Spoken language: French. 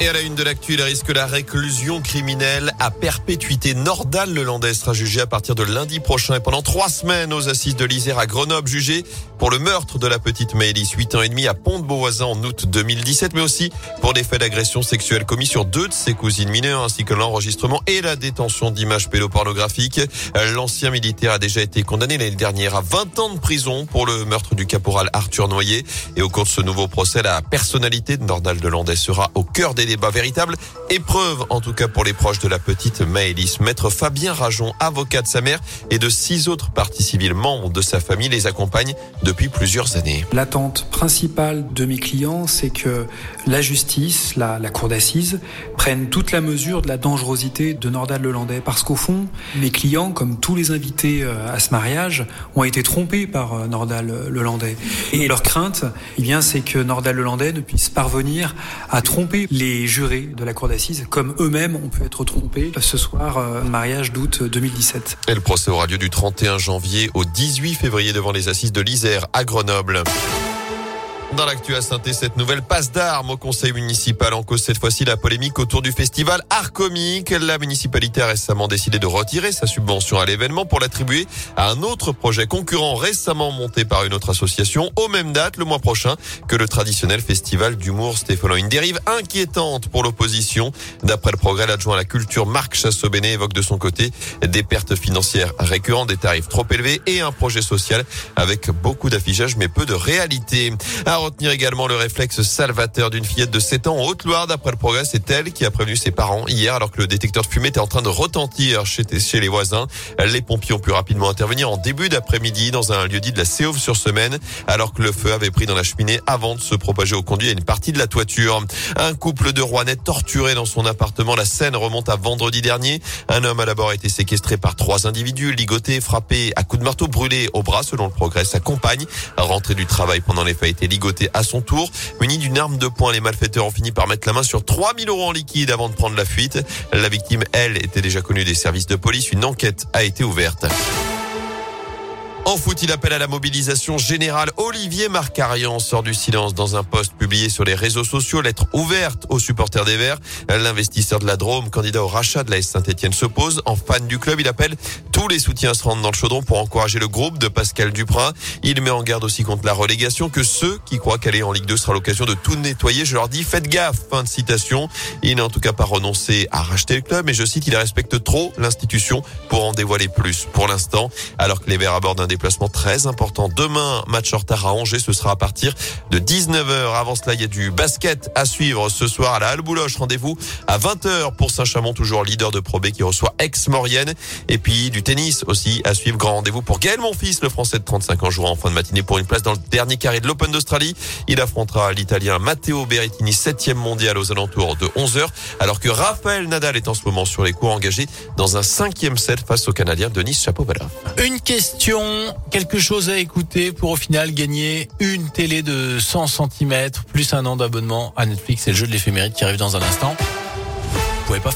Et à la une de l'actu, il risque la réclusion criminelle à perpétuité. Nordal Lelandais sera jugé à partir de lundi prochain et pendant trois semaines aux assises de l'Isère à Grenoble, jugé pour le meurtre de la petite Maëlys, 8 ans et demi à Pont-de-Beauvoisin en août 2017, mais aussi pour des faits d'agression sexuelle commis sur deux de ses cousines mineures, ainsi que l'enregistrement et la détention d'images pédopornographiques. L'ancien militaire a déjà été condamné l'année dernière à 20 ans de prison pour le meurtre du caporal Arthur Noyer. Et au cours de ce nouveau procès, la personnalité de Nordal Lelandais sera au cœur des débat. Véritable épreuve, en tout cas pour les proches de la petite Maëlys. Maître Fabien Rajon, avocat de sa mère et de six autres parties civiles membres de sa famille, les accompagne depuis plusieurs années. L'attente principale de mes clients, c'est que la justice, la, cour d'assises, prenne toute la mesure de la dangerosité de Nordal Lelandais. Parce qu'au fond, mes clients, comme tous les invités euh, à ce mariage, ont été trompés par euh, Nordal Lelandais. Et leur crainte, eh bien, c'est que Nordal Lelandais ne puisse parvenir à tromper les jurés de la cour d'assises, comme eux-mêmes ont pu être trompés ce soir, euh, mariage d'août 2017. Et le procès aura lieu du 31 janvier au 18 février devant les assises de l'Isère à Grenoble. Dans l'actu à saint cette nouvelle passe d'armes au conseil municipal en cause cette fois-ci la polémique autour du festival Art Comique. La municipalité a récemment décidé de retirer sa subvention à l'événement pour l'attribuer à un autre projet concurrent récemment monté par une autre association aux mêmes dates le mois prochain que le traditionnel festival d'humour Stéphano. Une dérive inquiétante pour l'opposition. D'après le progrès, l'adjoint à la culture Marc Chassobéné évoque de son côté des pertes financières récurrentes, des tarifs trop élevés et un projet social avec beaucoup d'affichage mais peu de réalité retenir également le réflexe salvateur d'une fillette de 7 ans en Haute-Loire. D'après le progrès, c'est elle qui a prévenu ses parents hier alors que le détecteur de fumée était en train de retentir chez, les voisins. Les pompiers ont pu rapidement intervenir en début d'après-midi dans un lieu dit de la Séauve sur semaine alors que le feu avait pris dans la cheminée avant de se propager au conduit à une partie de la toiture. Un couple de Rouennais torturé dans son appartement. La scène remonte à vendredi dernier. Un homme a d'abord été séquestré par trois individus, ligoté, frappé à coups de marteau, brûlé au bras selon le progrès. Sa compagne, rentrée du travail pendant les faits, été ligotée à son tour. Muni d'une arme de poing, les malfaiteurs ont fini par mettre la main sur 3000 euros en liquide avant de prendre la fuite. La victime, elle, était déjà connue des services de police. Une enquête a été ouverte. En foot, il appelle à la mobilisation générale. Olivier Marcarian sort du silence dans un post publié sur les réseaux sociaux. Lettre ouverte aux supporters des Verts. L'investisseur de la Drôme, candidat au rachat de la Saint-Etienne, s'oppose. En fan du club, il appelle tous les soutiens à se rendre dans le chaudron pour encourager le groupe de Pascal Duprat. Il met en garde aussi contre la relégation que ceux qui croient qu'aller en Ligue 2 sera l'occasion de tout nettoyer. Je leur dis, faites gaffe. Fin de citation. Il n'a en tout cas pas renoncé à racheter le club, mais je cite, il respecte trop l'institution pour en dévoiler plus. Pour l'instant, alors que les Verts abordent un déplacement très important. Demain, match en retard à Angers, ce sera à partir de 19h. Avant cela, il y a du basket à suivre ce soir à la Halle Bouloche. Rendez-vous à 20h pour Saint-Chamond, toujours leader de Pro B qui reçoit Ex-Maurienne. Et puis du tennis aussi à suivre. Grand rendez-vous pour Gaël Monfils, le français de 35 ans, jouera en fin de matinée pour une place dans le dernier carré de l'Open d'Australie. Il affrontera l'Italien Matteo Berrettini, 7 mondial aux alentours de 11h, alors que Raphaël Nadal est en ce moment sur les cours engagés dans un cinquième set face au Canadien Denis Chapovalov. Une question, quelque chose à écouter pour au final gagner une télé de 100 cm plus un an d'abonnement à Netflix. C'est le jeu de l'éphéméride qui arrive dans un instant. Vous pouvez pas